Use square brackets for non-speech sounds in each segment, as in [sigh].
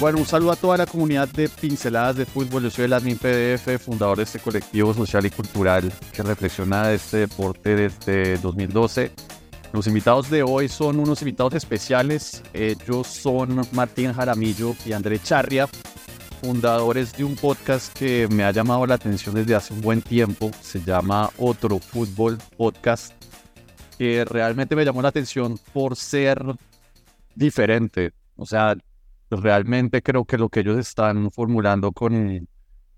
Bueno, un saludo a toda la comunidad de Pinceladas de Fútbol. Yo soy el admin PDF, fundador de este colectivo social y cultural que reflexiona de este deporte desde 2012. Los invitados de hoy son unos invitados especiales. Ellos son Martín Jaramillo y André Charria, fundadores de un podcast que me ha llamado la atención desde hace un buen tiempo. Se llama Otro Fútbol Podcast, que realmente me llamó la atención por ser diferente. O sea, realmente creo que lo que ellos están formulando con,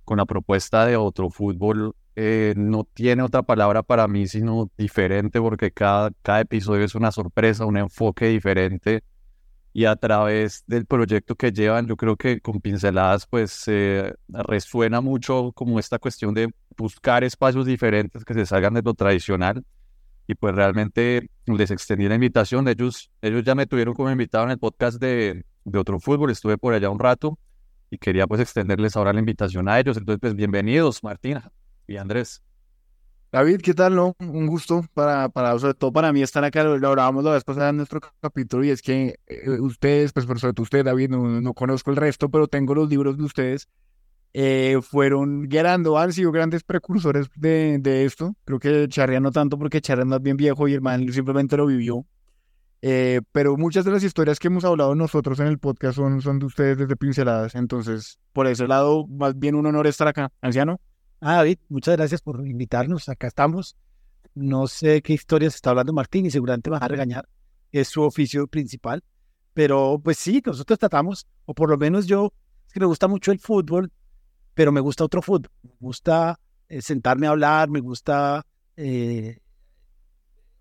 con la propuesta de otro fútbol eh, no tiene otra palabra para mí sino diferente porque cada, cada episodio es una sorpresa, un enfoque diferente. Y a través del proyecto que llevan yo creo que con pinceladas pues eh, resuena mucho como esta cuestión de buscar espacios diferentes que se salgan de lo tradicional. Y pues realmente les extendí la invitación, ellos, ellos ya me tuvieron como invitado en el podcast de, de otro fútbol, estuve por allá un rato y quería pues extenderles ahora la invitación a ellos. Entonces, pues bienvenidos, Martina y Andrés. David, ¿qué tal? No? Un gusto para, para, sobre todo para mí estar acá, lo hablábamos la vez pasada en nuestro capítulo y es que eh, ustedes, pues sobre todo usted, David, no, no, conozco el resto, pero tengo los libros de ustedes, eh, fueron guiando, han sido grandes precursores de, de esto. Creo que Charria no tanto porque Charria es más bien viejo y el man simplemente lo vivió. Eh, pero muchas de las historias que hemos hablado nosotros en el podcast son, son de ustedes desde pinceladas. Entonces, por ese lado, más bien un honor estar acá. Anciano. Ah, David, muchas gracias por invitarnos. Acá estamos. No sé qué historias está hablando Martín y seguramente van a regañar. Es su oficio principal. Pero pues sí, nosotros tratamos, o por lo menos yo, es que me gusta mucho el fútbol, pero me gusta otro fútbol. Me gusta eh, sentarme a hablar, me gusta eh,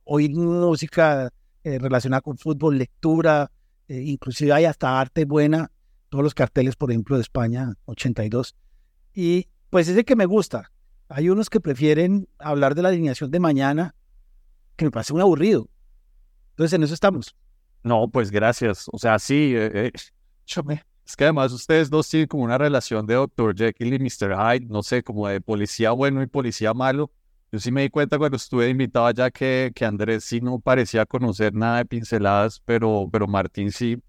oír música eh, relacionada con fútbol, lectura, eh, inclusive hay hasta arte buena, todos los carteles, por ejemplo, de España 82. Y pues ese que me gusta. Hay unos que prefieren hablar de la alineación de mañana, que me parece un aburrido. Entonces en eso estamos. No, pues gracias. O sea, sí, eh, [laughs] es que además ustedes dos tienen como una relación de Dr. Jekyll y Mr. Hyde, no sé, como de policía bueno y policía malo. Yo sí me di cuenta cuando estuve invitado allá que, que Andrés sí no parecía conocer nada de pinceladas, pero, pero Martín sí.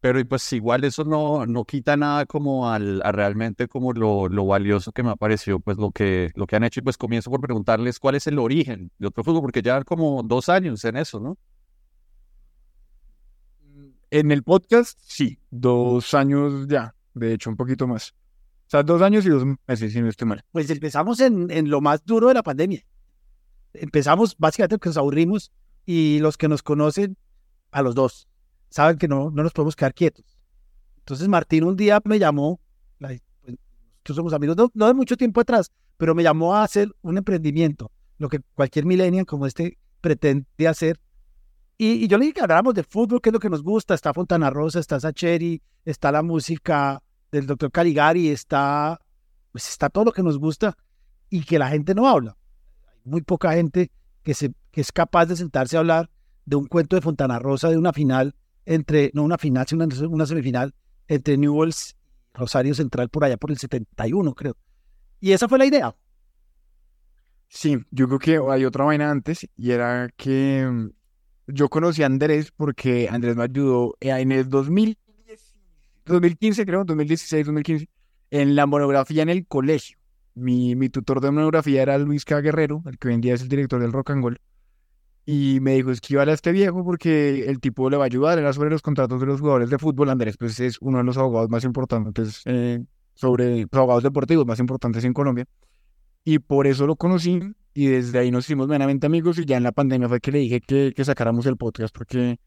Pero pues igual eso no, no quita nada como al, a realmente como lo, lo valioso que me ha parecido pues lo que, lo que han hecho. Y pues comienzo por preguntarles cuál es el origen de otro fútbol, porque ya como dos años en eso, ¿no? En el podcast, sí, dos años ya, de hecho un poquito más. Sea, dos años y dos meses, si no estoy mal. Pues empezamos en, en lo más duro de la pandemia. Empezamos básicamente porque nos aburrimos y los que nos conocen, a los dos, saben que no, no nos podemos quedar quietos. Entonces Martín un día me llamó, pues, nosotros somos amigos, no, no, de mucho tiempo atrás, pero me llamó a hacer un emprendimiento, lo que cualquier millennial como este pretende hacer. Y, y, yo le dije que habláramos de fútbol, que es lo que nos gusta. Está Fontana Rosa, está Sacheri, está la música del doctor Caligari, está, pues está todo lo que nos gusta y que la gente no habla. Muy poca gente que, se, que es capaz de sentarse a hablar de un cuento de Fontana Rosa, de una final entre, no una final, sino una, una semifinal entre Newells y Rosario Central por allá por el 71, creo. Y esa fue la idea. Sí, yo creo que hay otra vaina antes y era que mm, yo conocí a Andrés porque Andrés me ayudó en el 2000 2015, creo, 2016, 2015, en la monografía en el colegio. Mi, mi tutor de monografía era Luis K. Guerrero, el que hoy en día es el director del Rock and Roll. Y me dijo, esquívale a este viejo porque el tipo le va a ayudar. Era sobre los contratos de los jugadores de fútbol. Andrés, pues es uno de los abogados más importantes eh, sobre los abogados deportivos más importantes en Colombia. Y por eso lo conocí y desde ahí nos hicimos meramente amigos y ya en la pandemia fue que le dije que, que sacáramos el podcast porque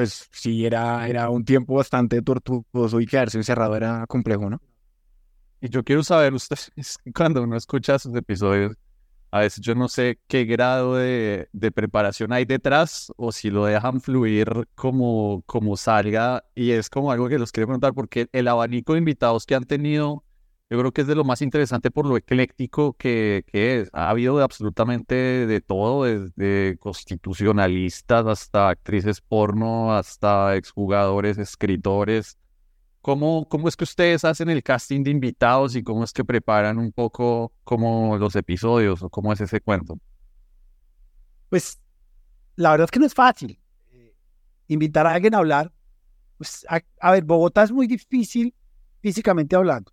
pues sí, era, era un tiempo bastante tortuoso y quedarse encerrado era complejo, ¿no? Y yo quiero saber, ustedes, [laughs] cuando uno escucha esos episodios, a veces yo no sé qué grado de, de, preparación hay detrás o si lo dejan fluir como, como salga y es como algo que los quiero preguntar porque el abanico de invitados que han tenido yo creo que es de lo más interesante por lo ecléctico que, es. Ha habido absolutamente de todo, desde constitucionalistas hasta actrices porno, hasta exjugadores, escritores. ¿Cómo, ¿Cómo es que ustedes hacen el casting de invitados y cómo es que preparan un poco como los episodios o cómo es ese cuento? Pues la verdad es que no es fácil. Eh, invitar a alguien a hablar. Pues, a ver, Bogotá es muy difícil físicamente hablando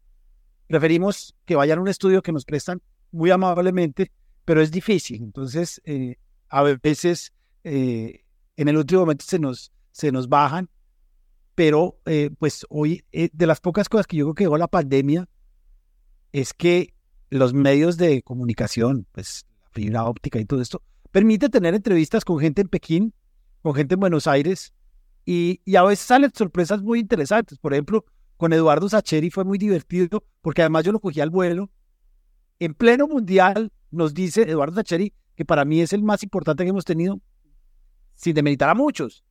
preferimos que vayan a un estudio que nos prestan muy amablemente, pero es difícil. Entonces, eh, a veces eh, en el último momento se nos, se nos bajan, pero eh, pues hoy, de las pocas cosas que yo creo que llegó la pandemia, es que los medios de comunicación, pues la fibra óptica y todo esto, permite tener entrevistas con gente en Pekín, con gente en Buenos Aires, y, y a veces salen sorpresas muy interesantes. Por ejemplo, con Eduardo Sacheri fue muy divertido porque además yo lo cogí al vuelo. En pleno mundial nos dice Eduardo Sacheri que para mí es el más importante que hemos tenido, sin demeritar a muchos.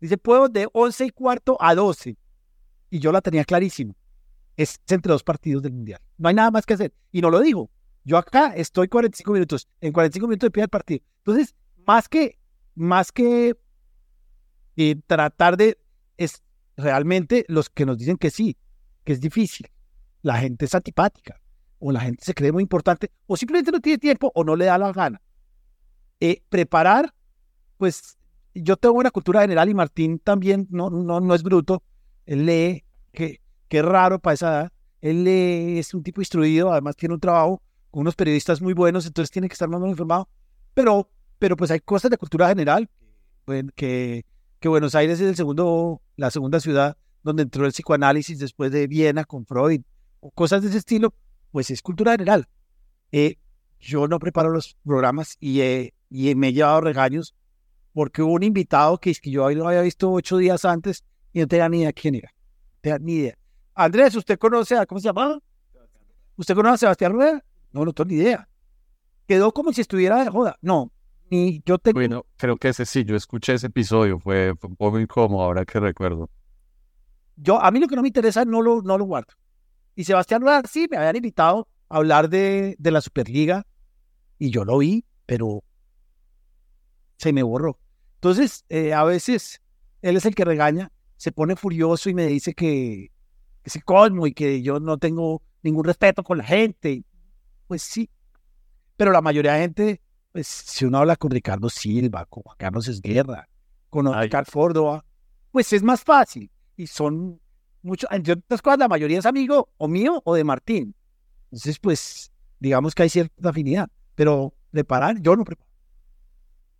Dice, puedo de 11 y cuarto a 12. Y yo la tenía clarísimo. Es entre dos partidos del mundial. No hay nada más que hacer. Y no lo digo. Yo acá estoy 45 minutos. En 45 minutos de pie el partido. Entonces, más que, más que eh, tratar de realmente los que nos dicen que sí, que es difícil, la gente es antipática, o la gente se cree muy importante, o simplemente no tiene tiempo o no le da la gana. Eh, preparar, pues yo tengo una cultura general y Martín también no, no, no es bruto, él lee, que, que raro para esa edad, él es un tipo instruido, además tiene un trabajo con unos periodistas muy buenos, entonces tiene que estar más o informado, pero, pero pues hay cosas de cultura general que Buenos Aires es el segundo, la segunda ciudad donde entró el psicoanálisis después de Viena con Freud, o cosas de ese estilo, pues es cultura general. Eh, yo no preparo los programas y, y me he llevado regaños porque hubo un invitado que, que yo lo había visto ocho días antes y no tenía ni idea quién era. No tenía ni idea. Andrés, ¿usted conoce a, cómo se llama? ¿Usted conoce a Sebastián Rueda? No, no tengo ni idea. Quedó como si estuviera de joda. No, yo Bueno, creo que ese sí, yo escuché ese episodio, fue, un poco incómodo ahora que recuerdo. Yo, a mí lo que no me interesa no lo, no lo guardo. Y Sebastián Rueda, sí, me habían invitado a hablar de, de la Superliga y yo lo vi, pero se me borró. Entonces, eh, a veces él es el que regaña, se pone furioso y me dice que, que se colmo y que yo no tengo ningún respeto con la gente. Pues sí, pero la mayoría de gente pues si uno habla con Ricardo Silva, con Juan Carlos Esguerra, con Oscar Córdoba, pues es más fácil. Y son muchos, entre otras cosas, la mayoría es amigo o mío o de Martín. Entonces, pues, digamos que hay cierta afinidad. Pero preparar, yo no preparo.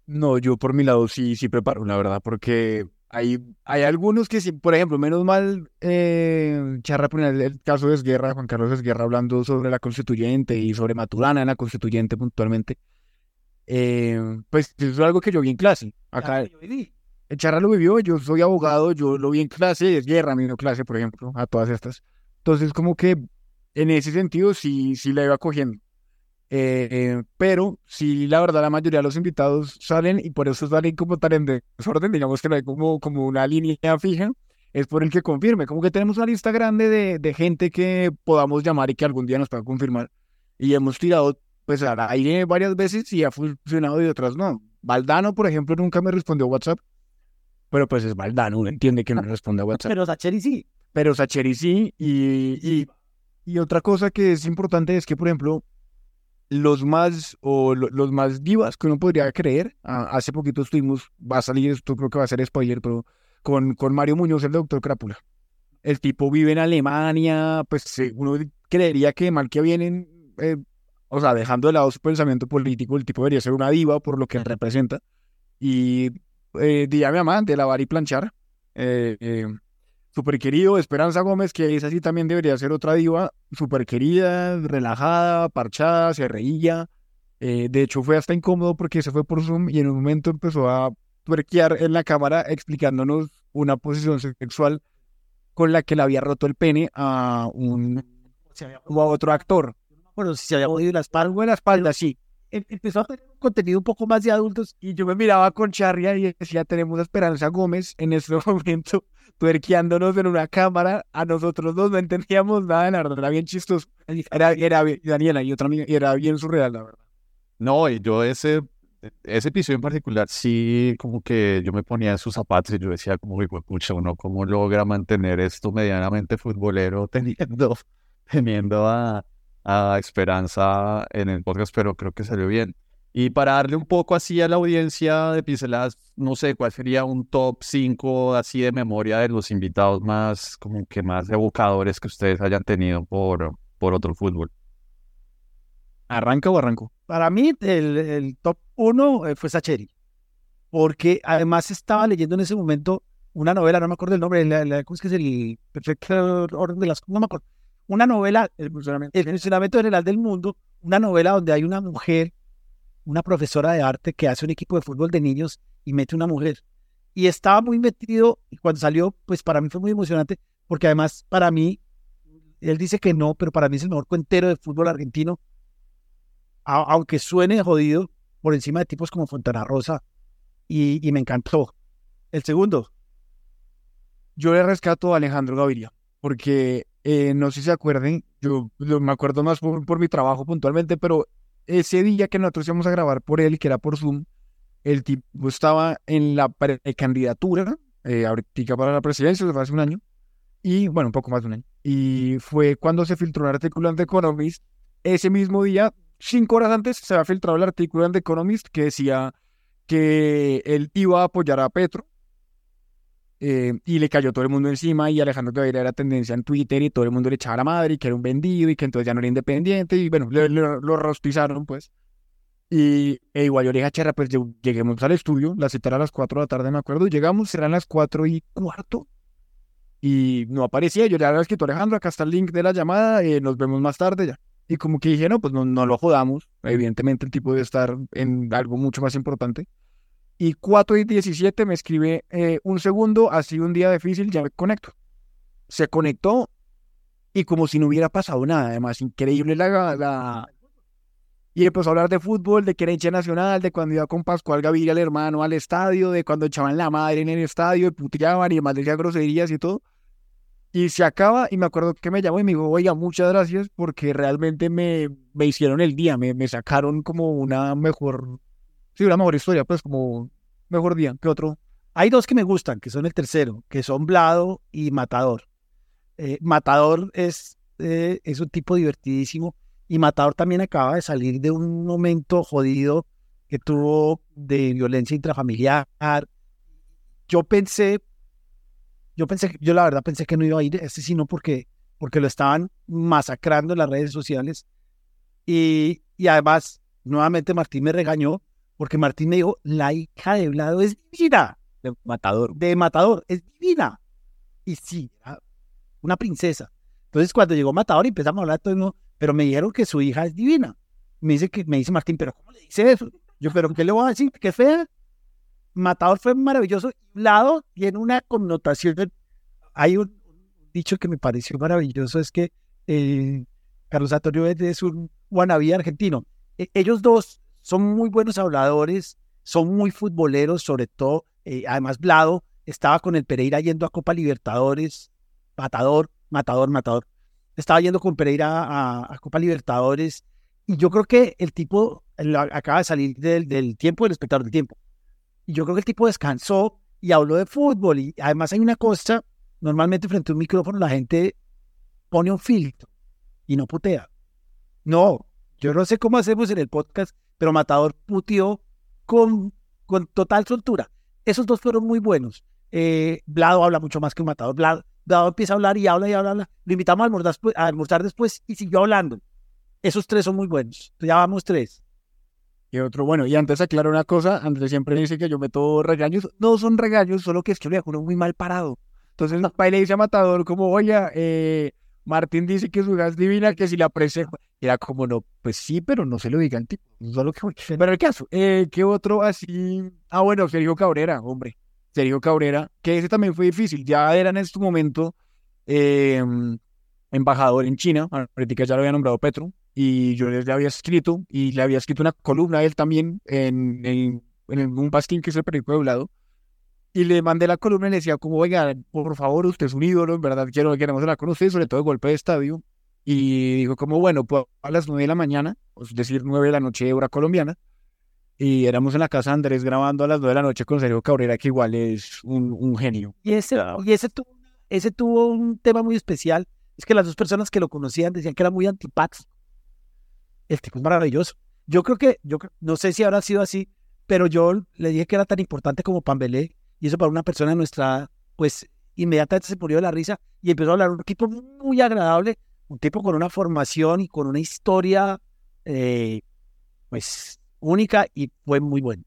No, yo por mi lado sí, sí preparo, la verdad, porque hay, hay algunos que sí, por ejemplo, menos mal, eh, Charra poner el caso de Esguerra, Juan Carlos Esguerra hablando sobre la constituyente y sobre Maturana en la constituyente puntualmente. Eh, pues eso es algo que yo vi en clase. Acá, el Charra lo vivió, yo soy abogado, yo lo vi en clase, es guerra, mi clase, por ejemplo, a todas estas. Entonces, como que en ese sentido sí, sí la iba cogiendo. Eh, pero sí, la verdad, la mayoría de los invitados salen y por eso salen como tal en desorden, digamos que no hay como, como una línea fija, es por el que confirme. Como que tenemos una lista grande de, de gente que podamos llamar y que algún día nos pueda confirmar. Y hemos tirado pues al aire varias veces y ha funcionado y otras no. Valdano, por ejemplo, nunca me respondió WhatsApp, pero pues es Valdano, uno entiende que no responde a WhatsApp. Pero Sacheri sí. Pero Sacheri sí, y, y, otra cosa que es importante es que, por ejemplo, los más o los más divas que uno podría creer, hace poquito estuvimos, va a salir esto, creo que va a ser spoiler, pero con, con Mario Muñoz, el doctor Crápula. El tipo vive en Alemania, pues uno creería que mal que vienen, eh, o sea, dejando de lado su pensamiento político, el tipo debería ser una diva por lo que representa. Y eh, mi mamá de lavar y planchar. Eh, eh, súper querido, Esperanza Gómez, que es así también debería ser otra diva, súper querida, relajada, parchada, se reía. Eh, de hecho, fue hasta incómodo porque se fue por Zoom y en un momento empezó a tuerquear en la cámara explicándonos una posición sexual con la que le había roto el pene a un o a otro actor bueno, si se había movido la espalda, la espalda, sí. em- empezó a tener un contenido un poco más de adultos. Y yo me miraba con charria y decía, tenemos a Esperanza Gómez en este [laughs] momento tuerqueándonos en una cámara. A nosotros dos no entendíamos nada, la verdad, era bien chistoso. Era, era bien- Daniela y otra amiga, y era bien surreal, la verdad. No, y yo ese, ese episodio en particular, sí, como que yo me ponía en sus zapatos y yo decía, como, "Uy, pucha, uno cómo logra mantener esto medianamente futbolero teniendo, [laughs] teniendo a, a Esperanza en el podcast, pero creo que salió bien. Y para darle un poco así a la audiencia de Pinceladas, no sé, ¿cuál sería un top 5 así de memoria de los invitados más, como que más evocadores que ustedes hayan tenido por, por otro fútbol? ¿Arranca o arranco? Para mí, el, el top uno eh, fue Sacheri. Porque además estaba leyendo en ese momento una novela, no me acuerdo el nombre, la, la- ¿cómo es que es el perfecto orden de las cosas? No me acuerdo. Una novela, el funcionamiento, el funcionamiento general del mundo, una novela donde hay una mujer, una profesora de arte que hace un equipo de fútbol de niños y mete una mujer. Y estaba muy metido, y cuando salió, pues para mí fue muy emocionante, porque además para mí, él dice que no, pero para mí es el mejor cuentero de fútbol argentino, aunque suene jodido, por encima de tipos como Fontana Rosa, y, y me encantó. El segundo, Yo le rescato a Alejandro Gaviria, porque eh, no sé si se acuerden, yo me acuerdo más por, por mi trabajo puntualmente, pero ese día que nosotros íbamos a grabar por él, que era por Zoom, el tipo estaba en la precandidatura, eh, ahorita para la presidencia, hace un año, y bueno, un poco más de un año. Y fue cuando se filtró un artículo en The Economist. Ese mismo día, cinco horas antes, se había filtrado el artículo en The Economist que decía que él iba a apoyar a Petro eh, y le cayó todo el mundo encima y Alejandro Gaviria era tendencia en Twitter y todo el mundo le echaba la madre y que era un vendido y que entonces ya no era independiente y bueno, le- le- lo rostizaron pues. Y e igual yo le dije a Cherra, pues lleguemos al estudio, la cita era a las 4 de la tarde, me acuerdo, llegamos, eran las 4 y cuarto y no aparecía, yo le había escrito Alejandro, acá está el link de la llamada, eh, nos vemos más tarde ya. Y como que dije, no, pues no, no lo jodamos, evidentemente el tipo debe estar en algo mucho más importante. Y 4 y 17 me escribe eh, un segundo, sido un día difícil, ya me conecto. Se conectó y como si no hubiera pasado nada, además, increíble la... la... Y empezó a hablar de fútbol, de que era hincha nacional, de cuando iba con Pascual Gaviria, el hermano, al estadio, de cuando echaban la madre en el estadio, y puteaban y demás decía groserías y todo. Y se acaba, y me acuerdo que me llamó y me dijo, oiga, muchas gracias porque realmente me, me hicieron el día, me, me sacaron como una mejor, sí, una mejor historia, pues como mejor día que otro. hay dos que me gustan, que son el tercero, que son Blado y Matador. Eh, Matador es, eh, es un tipo divertidísimo y Matador también acaba de salir de un momento jodido que tuvo de violencia intrafamiliar. Yo pensé, yo pensé, yo la verdad pensé que no iba a ir este sino porque, porque lo estaban masacrando en las redes sociales. Y, y además, nuevamente Martín me regañó porque Martín me dijo, la hija de Blado es divina De matador. de Matador, es divina. Y sí, una princesa. Entonces cuando llegó Matador y empezamos a hablar todo el mundo, pero me dijeron que su hija es divina. Me dice que me dice Martín, pero ¿cómo le dice eso? Yo, pero ¿qué le voy a decir? ¿Qué fea? Matador fue maravilloso. Lado tiene una connotación. Hay un dicho que me pareció maravilloso, es que eh, Carlos Antonio es un wannabe argentino. E- ellos dos son muy buenos habladores, son muy futboleros, sobre todo, eh, además Blado estaba con el Pereira yendo a Copa Libertadores, matador, matador, matador. Estaba yendo con Pereira a, a Copa Libertadores y yo creo que el tipo acaba de salir del, del tiempo, del espectador del tiempo. Y yo creo que el tipo descansó y habló de fútbol y además hay una cosa, normalmente frente a un micrófono la gente pone un filtro y no putea. No, yo no sé cómo hacemos en el podcast, pero Matador puteó con, con total soltura. Esos dos fueron muy buenos. Eh, Blado habla mucho más que un Matador. Blado, Blado empieza a hablar y habla y habla. habla. Lo invitamos a almorzar, después- a almorzar después y siguió hablando. Esos tres son muy buenos. Ya vamos tres. Y otro, bueno, y antes aclaro una cosa, Andrés siempre dice que yo meto regaños. No son regaños, solo que es que lo dejo uno muy mal parado. Entonces, papá le dice a Matador como, oye, eh, Martín dice que su hija es divina, que si la aprecia. Era como, no, pues sí, pero no se lo diga al tipo. Solo que, pero el caso, eh, ¿qué otro así? Ah, bueno, Sergio Cabrera, hombre. Sergio Cabrera, que ese también fue difícil. Ya era en este momento eh, embajador en China, ahorita ya lo había nombrado Petro, y yo le había escrito y le había escrito una columna a él también en, en, en un pasquín que es el periódico de y le mandé la columna y le decía como, oiga, por favor, usted es un ídolo, en verdad quiero, queremos hablar con usted, sobre todo el golpe de estadio. Y dijo como, bueno, pues a las nueve de la mañana, es decir, nueve de la noche, hora colombiana. Y éramos en la casa de Andrés grabando a las nueve de la noche con Sergio Cabrera, que igual es un, un genio. Y ese, y ese, tuvo, ese tuvo un tema muy especial. Es que las dos personas que lo conocían decían que era muy antipático. El tipo es maravilloso. Yo creo que, yo no sé si habrá sido así, pero yo le dije que era tan importante como Pambelé y eso para una persona de nuestra, pues inmediatamente se murió de la risa y empezó a hablar un tipo muy agradable, un tipo con una formación y con una historia, eh, pues única y fue muy bueno.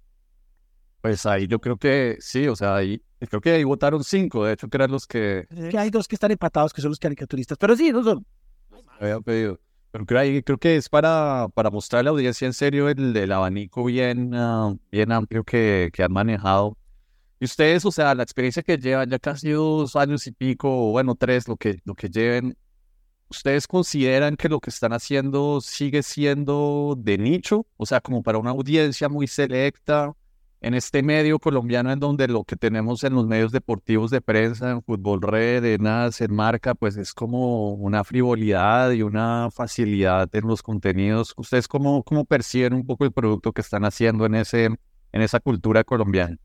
Pues ahí yo creo que sí, o sea, ahí creo que ahí votaron cinco, de hecho que eran los que... que hay dos que están empatados, que son los caricaturistas, pero sí, no son. Había pedido. Pero creo, ahí, creo que es para, para mostrar a la audiencia en serio el, el abanico bien, ah, bien amplio que, que han manejado y ustedes, o sea, la experiencia que llevan ya casi dos años y pico, o bueno, tres, lo que, lo que lleven, ¿ustedes consideran que lo que están haciendo sigue siendo de nicho? O sea, como para una audiencia muy selecta en este medio colombiano en donde lo que tenemos en los medios deportivos de prensa, en fútbol red, en nada, en marca, pues es como una frivolidad y una facilidad en los contenidos. ¿Ustedes cómo, cómo perciben un poco el producto que están haciendo en, ese, en esa cultura colombiana?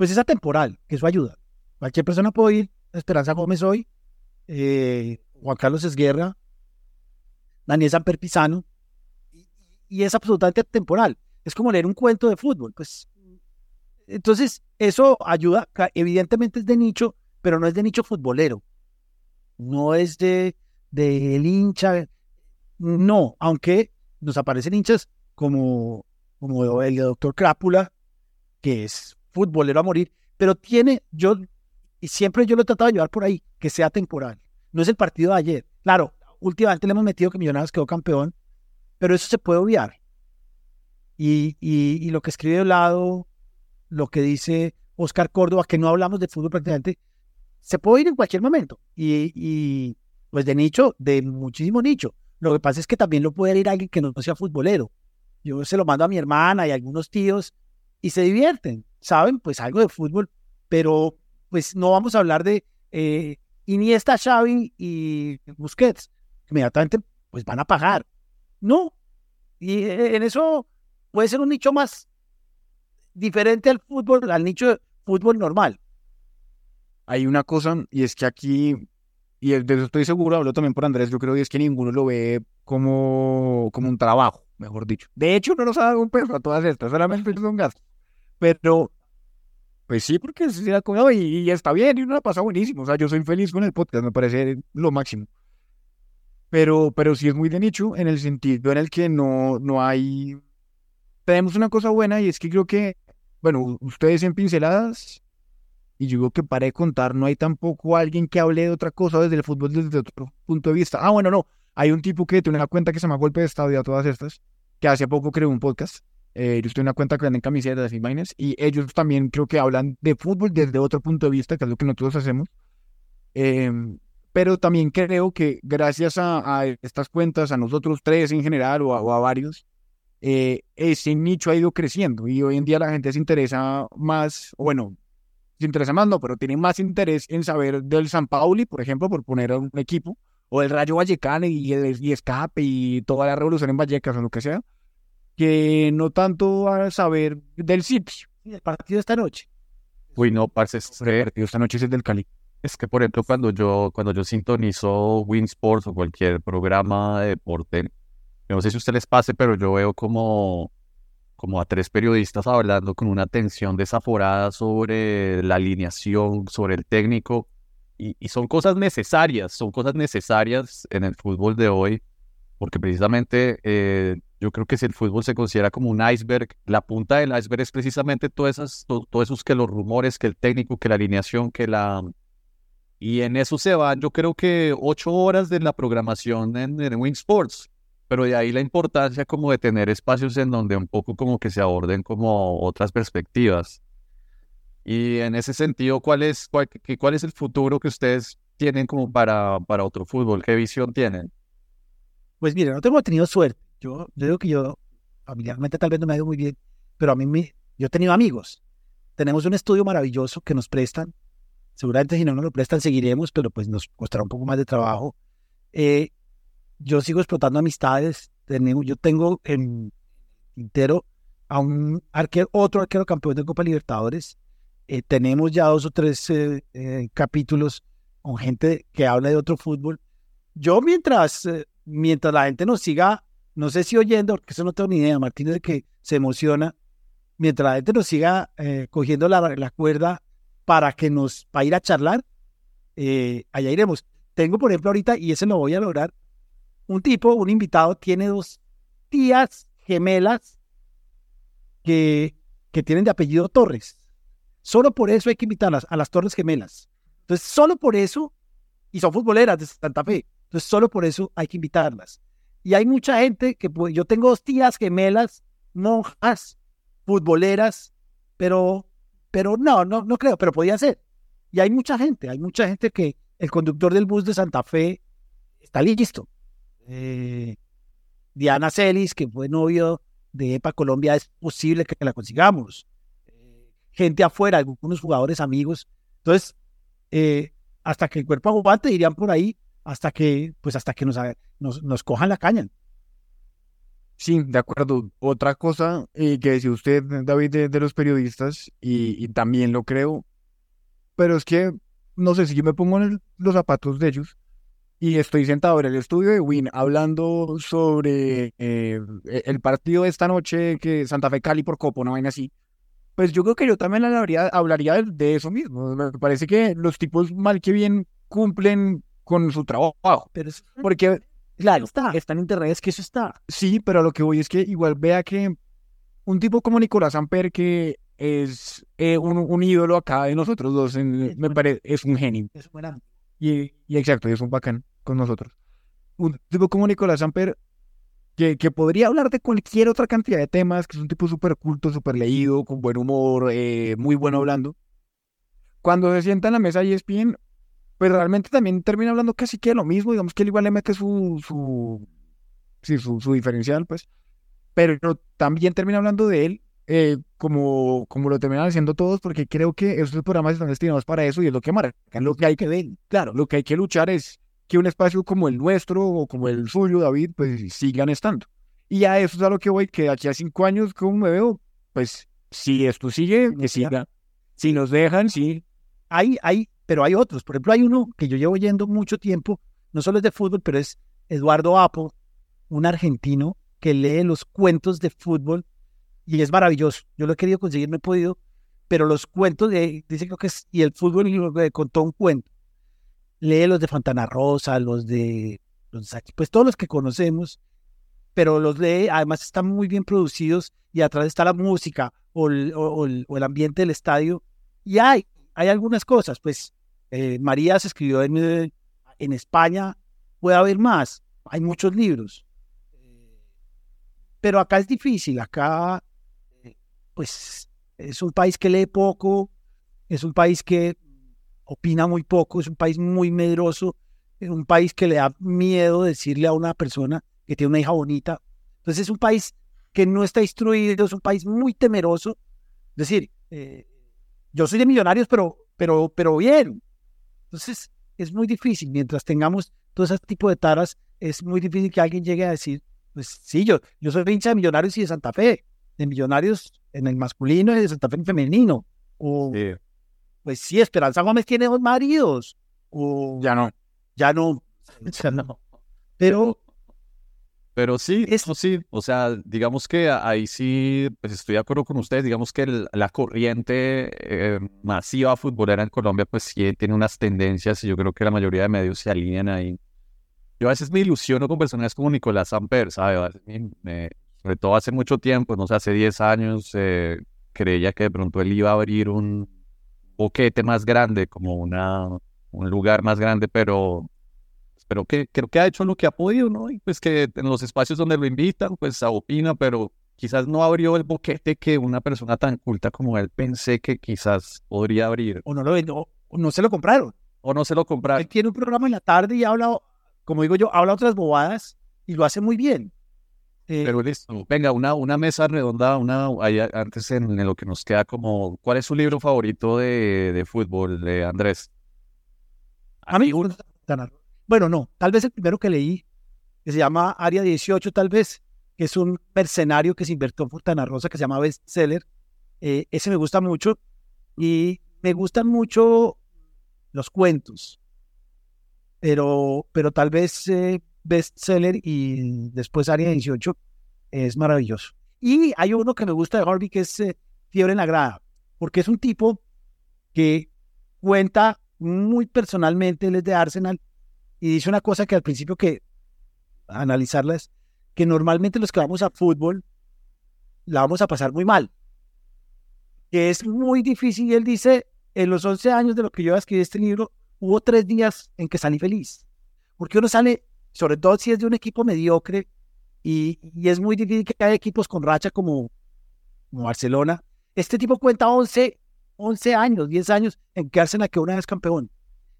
Pues es atemporal, que eso ayuda. Cualquier persona puede ir, Esperanza Gómez hoy, eh, Juan Carlos Esguerra, Daniel San Perpizano, y, es absolutamente temporal. Es como leer un cuento de fútbol, pues. Entonces, eso ayuda, evidentemente es de nicho, pero no es de nicho futbolero. No es de del hincha. No, aunque nos aparecen hinchas como, como el doctor Crápula, que es futbolero a morir, pero tiene, yo, y siempre yo lo he tratado de llevar por ahí, que sea temporal. No es el partido de ayer. Claro, últimamente le hemos metido que Millonarios quedó campeón, pero eso se puede obviar. Y, y, lo que escribe de lado, lo que dice Oscar Córdoba, que no hablamos de fútbol prácticamente, se puede ir en cualquier momento. Y, y, pues de nicho, de muchísimo nicho. Lo que pasa es que también lo puede ir alguien que no sea futbolero. Yo se lo mando a mi hermana y a algunos tíos y se divierten saben pues algo de fútbol, pero pues no vamos a hablar de eh, Iniesta, Xavi y Busquets. Inmediatamente pues van a pagar. No. Y eh, en eso puede ser un nicho más diferente al fútbol, al nicho de fútbol normal. Hay una cosa, y es que aquí, y de eso estoy seguro, hablo también por Andrés, yo creo que es que ninguno lo ve como, como un trabajo, mejor dicho. De hecho, no nos ha dado un peso a todas estas, solamente son gastos. Pero, pues sí, porque se ha y, y, está bien, y uno la pasa buenísimo. O sea, yo soy feliz con el podcast, me parece lo máximo. Pero, pero sí es muy de nicho en el sentido en el que no, no hay. Tenemos una cosa buena y es que creo que, bueno, ustedes en pinceladas, y yo digo que para de contar, no hay tampoco alguien que hable de otra cosa desde el fútbol desde otro punto de vista. Ah, bueno, no. Hay un tipo que tiene una cuenta que se llama Golpe de Estadio a todas estas, que hace poco creó un podcast eh, yo estoy en una cuenta que venden camisetas y vainas y ellos también creo que hablan de fútbol desde otro punto de vista, que es lo que nosotros hacemos. Em, pero también creo que gracias a, estas cuentas, a nosotros tres en general o a, varios, eh, ese nicho ha ido creciendo y hoy en día la gente se interesa más, bueno, se interesa más no, pero tiene más interés en saber del San Pauli, por ejemplo, por poner un equipo, o del Rayo Vallecano y, y Escape y toda la revolución en Vallecas o lo que sea, que no tanto a saber del sitio. El partido de esta noche. Uy, no, parce, el partido esta noche es el del Cali. Es que, por ejemplo, cuando yo, cuando yo sintonizo Win Sports o cualquier programa de deporte, no sé si a ustedes les pase, pero yo veo como, como a tres periodistas hablando con una tensión desaforada sobre la alineación, sobre el técnico, y, y son cosas necesarias, son cosas necesarias en el fútbol de hoy, porque precisamente eh, yo creo que si el fútbol se considera como un iceberg, la punta del iceberg es precisamente todas esas, todos esos que los rumores, que el técnico, que la alineación, que la... Y en eso se van, yo creo que ocho horas de la programación en, en Wing Sports, pero de ahí la importancia como de tener espacios en donde un poco como que se aborden como otras perspectivas. Y en ese sentido, ¿cuál es, cuál, cuál es el futuro que ustedes tienen como para, para otro fútbol? ¿Qué visión tienen? Pues mire, no tengo tenido suerte. Yo, yo digo que yo familiarmente tal vez no me ha ido muy bien, pero a mí me, yo he tenido amigos. Tenemos un estudio maravilloso que nos prestan. Seguramente si no nos lo prestan seguiremos, pero pues nos costará un poco más de trabajo. Eh, yo sigo explotando amistades. Yo tengo en Intero a un arquero, otro arquero campeón de Copa Libertadores. Eh, tenemos ya dos o tres eh, eh, capítulos con gente que habla de otro fútbol. Yo mientras, mientras la gente nos siga, no sé si oyendo, porque eso no tengo ni idea, Martínez de que se emociona, mientras la gente nos siga cogiendo la, cuerda para que nos, para ir a charlar, allá iremos. Tengo, por ejemplo, ahorita, y ese lo voy a lograr, un tipo, un invitado, tiene dos tías gemelas que, que tienen de apellido Torres. Solo por eso hay que invitarlas a las Torres Gemelas. Entonces, solo por eso, y son futboleras de Santa Fe, entonces solo por eso hay que invitarlas. Y hay mucha gente que, pues, yo tengo dos tías gemelas, monjas, futboleras, pero, pero no, no, no creo, pero podía ser. Y hay mucha gente, hay mucha gente que el conductor del bus de Santa Fe está listo. Eh, Diana Celis, que fue novio de EPA Colombia, es posible que la consigamos. Gente afuera, algunos jugadores amigos. Entonces, eh, hasta que el cuerpo aguante, irían por ahí, hasta que, pues hasta que nos, nos, cojan la caña. Sí, de acuerdo. Otra cosa eh, que decía usted, David, de, los periodistas, y, también lo creo, pero es que, no sé si me pongo en los zapatos de ellos, y estoy sentado en el estudio de Win hablando sobre eh, el partido de esta noche que Santa Fe Cali por Copo, una vaina así. Pues yo creo que yo también hablaría, hablaría de, eso mismo. Me parece que los tipos mal que bien cumplen con su trabajo. Pero porque, claro, está, está en internet, es que eso está. Sí, pero lo que voy es que igual vea que un tipo como Nicolás Amper, que es eh, un, ídolo acá de nosotros dos, me parece, es un genio. Es un y, y exacto, es un bacán con nosotros. Un tipo como Nicolás Amper, que, que, podría hablar de cualquier otra cantidad de temas, que es un tipo súper culto, súper leído, con buen humor, eh, muy bueno hablando. Cuando se sienta en la mesa y ESPN, pues realmente también termina hablando casi que lo mismo, digamos que él igual le mete su, su, sí, su, su diferencial, pues, pero también termina hablando de él eh, como, como lo terminan haciendo todos, porque creo que estos programas están destinados para eso y es lo que marcan, lo que hay que ver. Claro, lo que hay que luchar es que un espacio como el nuestro o como el suyo, David, pues sigan estando. Y a eso es a lo que voy, que aquí a cinco años, como me veo, pues si esto sigue, que siga. Si nos dejan, sí. Hay, hay, pero hay otros. Por ejemplo, hay uno que yo llevo yendo mucho tiempo, no solo es de fútbol, pero es Eduardo Apo, un argentino que lee los cuentos de fútbol y es maravilloso. Yo lo he querido conseguir, no he podido, pero los cuentos de, dice que es, y el fútbol le contó un cuento. Lee los de Fontana Rosa, los de, los, pues todos los que conocemos, pero los lee, además están muy bien producidos y atrás está la música o el, o, el, ambiente del estadio. Y hay, hay algunas cosas, pues eh, María se escribió en, en España, puede haber más, hay muchos libros. Pero acá es difícil, acá pues es un país que lee poco, es un país que opina muy poco, es un país muy medroso, es un país que le da miedo decirle a una persona que tiene una hija bonita. Entonces es un país que no está instruido, es un país muy temeroso. Es decir, eh, yo soy de millonarios, pero, pero, pero bien. Entonces es muy difícil, mientras tengamos todo ese tipo de taras, es muy difícil que alguien llegue a decir, pues sí, yo, yo soy hincha de millonarios y de Santa Fe, de millonarios en el masculino y de Santa Fe en femenino. O, Pues sí, Esperanza Gómez tiene dos maridos. O, ya no. Ya no. [laughs] Ya no. Pero. Pero sí, eso sí, o sea, digamos que ahí sí, pues estoy de acuerdo con ustedes, digamos que la corriente eh, masiva futbolera en Colombia, pues sí tiene unas tendencias y yo creo que la mayoría de medios se alinean ahí. Yo a veces me ilusiono con personas como Nicolás Amper, ¿sabes? sobre todo hace mucho tiempo, no sé, hace 10 años, eh, creía que de pronto él iba a abrir un boquete más grande, como una, un lugar más grande, pero, pero que creo que ha hecho lo que ha podido, ¿no? Y pues que en los espacios donde lo invitan, pues opina, pero quizás no abrió el boquete que una persona tan culta como él pensé que quizás podría abrir. O no, lo, o no se lo compraron. O no se lo compraron. Él tiene un programa en la tarde y habla, como digo yo, habla otras bobadas y lo hace muy bien. Eh, Pero listo. Venga, una, una mesa redonda, una ahí a- antes en, en lo que nos queda como, ¿cuál es su libro favorito de, de fútbol, de Andrés? a mí, uno- bueno, no, tal vez el primero que leí, que se llama Área 18, tal vez, que es un mercenario que se invirtió en Fontana Rosa, que se llama Bestseller. Eh, ese me gusta mucho y me gustan mucho los cuentos, pero, pero tal vez eh, Bestseller y después Área 18 es maravilloso. Y hay uno que me gusta de Harvey que es eh, Fiebre en la Grada, porque es un tipo que cuenta muy personalmente, él es de Arsenal, y dice una cosa que al principio que analizarla es que normalmente los que vamos a fútbol la vamos a pasar muy mal, que es muy difícil, y él dice, en los 11 años de lo que yo escribí este libro, hubo tres días en que salí feliz, porque uno sale, sobre todo si es de un equipo mediocre, y, y es muy difícil que haya equipos con racha como, Barcelona. Este tipo cuenta 11, 11 años, 10 años en que Arsenal que una vez campeón.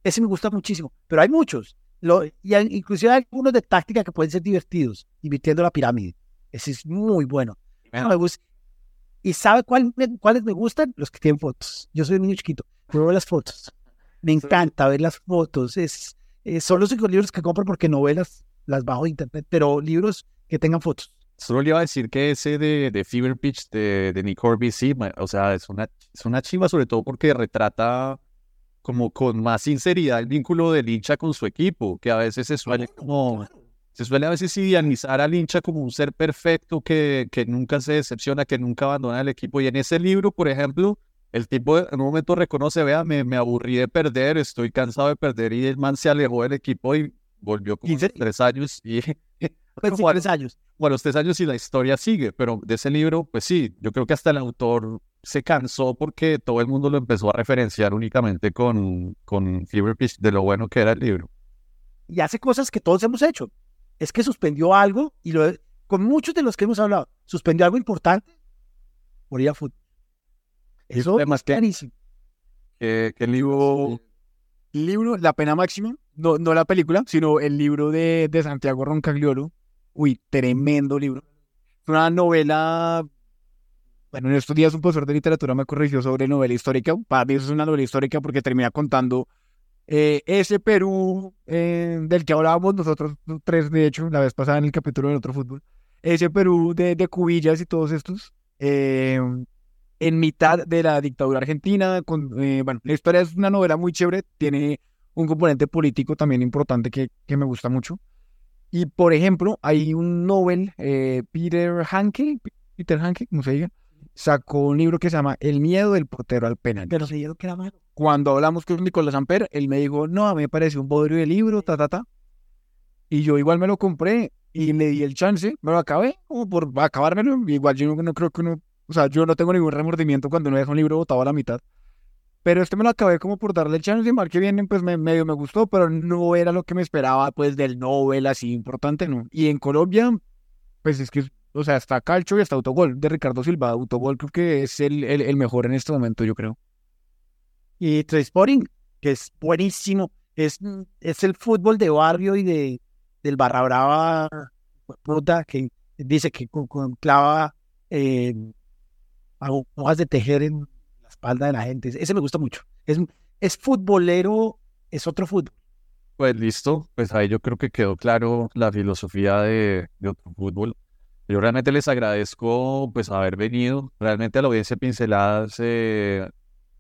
Ese me gusta muchísimo, pero hay muchos. Lo, y hay- inclusive hay algunos de táctica que pueden ser divertidos, invirtiendo la pirámide. Ese es muy bueno. No me gusta. ¿Y sabe cuál me- cuáles me gustan? Los que tienen fotos. Yo soy un niño chiquito, pero veo las fotos. Me [laughs] encanta ver las fotos. Es, eh, son los únicos libros que compro porque novelas las bajo de internet, pero libros que tengan fotos. Solo le iba a decir que ese de, de Fever Pitch de, de Nick Horby, sí, o sea, es una, es una chiva sobre todo porque retrata como con más sinceridad el vínculo del hincha con su equipo, que a veces se suele como, se suele a veces idealizar al hincha como un ser perfecto que, que nunca se decepciona, que nunca abandona el equipo. Y en ese libro, por ejemplo, el tipo en un momento reconoce, vea, me, me aburrí de perder, estoy cansado de perder y el man se alejó del equipo y volvió como a los 15. tres años y... [laughs] Pues, sí, tres años. bueno, los tres años y la historia sigue, pero de ese libro, pues sí, yo creo que hasta el autor se cansó porque todo el mundo lo empezó a referenciar únicamente con, con Fever Pitch de lo bueno que era el libro. y hace cosas que todos hemos hecho. Es que suspendió algo y lo, con muchos de los que hemos hablado, suspendió algo importante por ir a fútbol. Eso es que- clarísimo. ¿Qué, qué libro? libro, La Pena Máxima, no, no la película, sino el libro de, de Santiago Roncagliolo. Uy, tremendo libro. Una novela, bueno, en estos días un profesor de literatura me corrigió sobre novela histórica. Para mí eso es una novela histórica porque termina contando eh, ese Perú eh, del que hablábamos nosotros tres, de hecho, la vez pasada en el capítulo del otro fútbol. Ese Perú de, de Cubillas y todos estos. eh, en mitad de la dictadura argentina. Con, eh, bueno, la historia es una novela muy chévere, tiene un componente político también importante que, que me gusta mucho. Y por ejemplo, hay un Nobel, eh, Peter Hanke, Peter Hanke, como se diga, sacó un libro que se llama El miedo del portero al penal. Pero se dieron que era malo. Cuando hablamos con Nicolás Amper, él me dijo, no, a mí me pareció un bodrio de libro, ta, ta, ta. Y yo igual me lo compré y le di el chance, me lo acabé, como por acabármelo. Igual yo no, no creo que uno, o sea, yo no tengo ningún remordimiento cuando uno deja un libro botado a la mitad. Pero este me lo acabé como por darle el chance y mal que viene, pues me, medio me gustó, pero no era lo que me esperaba, pues, del Nobel así importante, ¿no? Y en Colombia, pues es que, o sea, está Calcho y está Autogol de Ricardo Silva. Autogol creo que es el, el, mejor en este momento, yo creo. Y Trainspotting, que es buenísimo. Es, es el fútbol de barrio y de del Barra Brava puta que dice que con, clava eh, agujas de tejer en espalda de la gente. Ese me gusta mucho. Es, es futbolero, es otro fútbol. Pues listo, pues ahí yo creo que quedó claro la filosofía de, otro fútbol. Yo realmente les agradezco pues haber venido. Realmente a la audiencia Pinceladas, eh,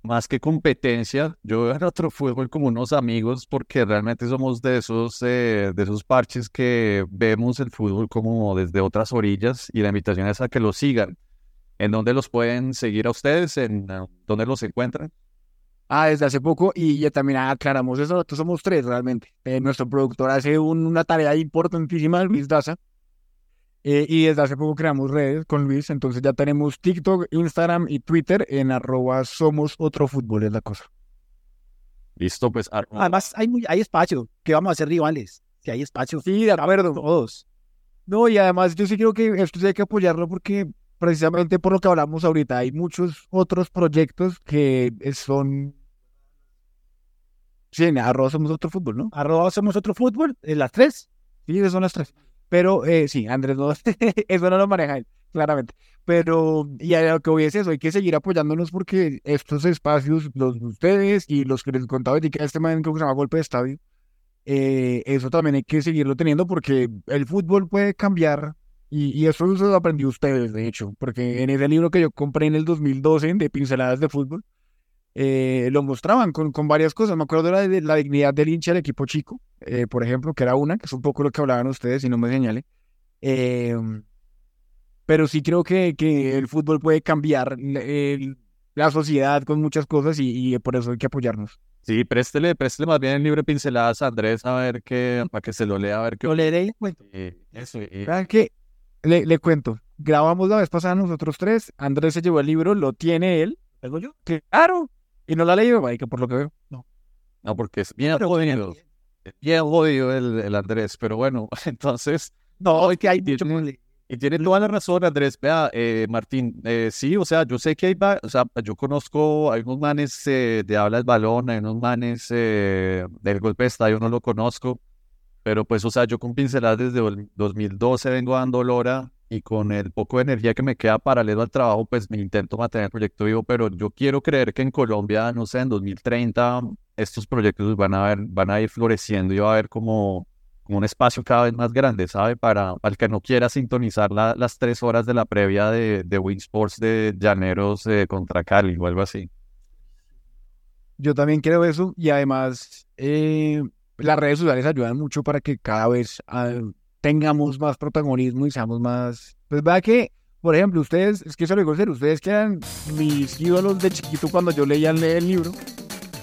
más que competencia, yo veo a otro fútbol como unos amigos porque realmente somos de esos, eh, de esos parches que vemos el fútbol como desde otras orillas y la invitación es a que lo sigan. ¿En dónde los pueden seguir a ustedes? ¿En dónde los encuentran? Ah, desde hace poco, y ya también aclaramos eso, nosotros somos tres realmente. Eh, nuestro productor hace un- una tarea importantísima, Luis Daza, eh, y desde hace poco creamos redes con Luis, entonces ya tenemos TikTok, Instagram y Twitter en arroba somos otro fútbol, es la cosa. Listo, pues ar- Además, hay, muy, hay espacio, que vamos a ser rivales. Si hay espacio, Sí, de acuerdo. todos. No, y además yo sí creo que esto hay que apoyarlo porque precisamente por lo que hablamos ahorita, hay muchos otros proyectos que son... Sí, en arroba somos otro fútbol, ¿no? Arroba somos otro fútbol, en las tres. Sí, son las tres. Pero eh, sí, Andrés no, [laughs] eso no lo maneja él, claramente. Pero, y a lo que voy decir eso, hay que seguir apoyándonos porque estos espacios, los de ustedes y los que les contaba de que este man que se llama Golpe de Estadio, eh, eso también hay que seguirlo teniendo porque el fútbol puede cambiar y, y eso se lo aprendió ustedes, de hecho, porque en ese libro que yo compré en el 2012 de Pinceladas de Fútbol, eh, lo mostraban con, con, varias cosas. Me acuerdo de la, de la dignidad del hincha del equipo chico, eh, por ejemplo, que era una, que es un poco lo que hablaban ustedes, si no me señale. Eh, pero sí creo que, que, el fútbol puede cambiar la sociedad con muchas cosas y, y, por eso hay que apoyarnos. Sí, préstele, préstele más bien el libro de pinceladas a Andrés a ver qué, para que se lo lea, a ver qué. Lo leeré y cuento. eso. que le, le cuento. Grabamos la vez pasada nosotros tres. Andrés se llevó el libro, lo tiene él. ¿Tengo yo? Claro. Y no la ha leído, que por lo que veo. No. No, porque es bien jodido. Bien jodido el, el, Andrés, pero bueno, [laughs] entonces. No, es que hay mucho Y tiene toda la razón, Andrés. Vea, eh, Martín, eh, sí, o sea, yo sé que hay, o sea, yo conozco, hay unos manes eh, de habla del balón, hay unos manes eh, del golpe de estadio, no lo conozco, pero pues, o sea, yo con pinceladas desde el 2012 vengo dando lora y con el poco de energía que me queda paralelo al trabajo, pues me intento mantener el proyecto vivo, pero yo quiero creer que en Colombia, no sé, en 2030 estos proyectos van a, ver, van a ir floreciendo y va a haber como, como un espacio cada vez más grande, ¿sabe? Para, para el que no quiera sintonizar la, las tres horas de la previa de, de de Llaneros eh, contra Cali o algo así. Yo también creo eso y además eh, las redes sociales ayudan mucho para que cada vez uh, tengamos más protagonismo y seamos más... Pues vea que, por ejemplo, ustedes, es que eso lo digo serio, ustedes que eran mis ídolos de chiquito cuando yo leía el libro,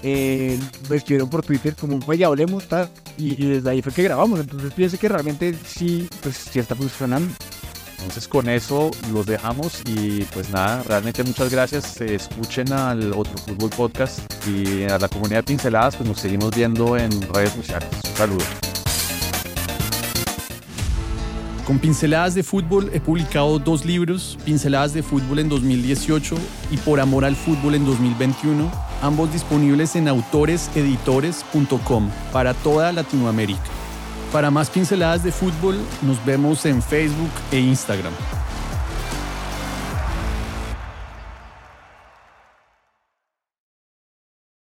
eh, me escribieron por Twitter como, oye, hablemos, tal, y, y, desde ahí fue que grabamos, entonces pienso que realmente sí, pues sí está funcionando. Entonces con eso los dejamos y pues nada, realmente muchas gracias. escuchen al otro fútbol podcast y a la comunidad de pinceladas, pues nos seguimos viendo en redes sociales. Saludos. Con Pinceladas de Fútbol he publicado dos libros, Pinceladas de Fútbol en 2018 y Por Amor al Fútbol en 2021, ambos disponibles en autoreseditores.com para toda Latinoamérica. Para más pinceladas de fútbol, nos vemos en Facebook e Instagram.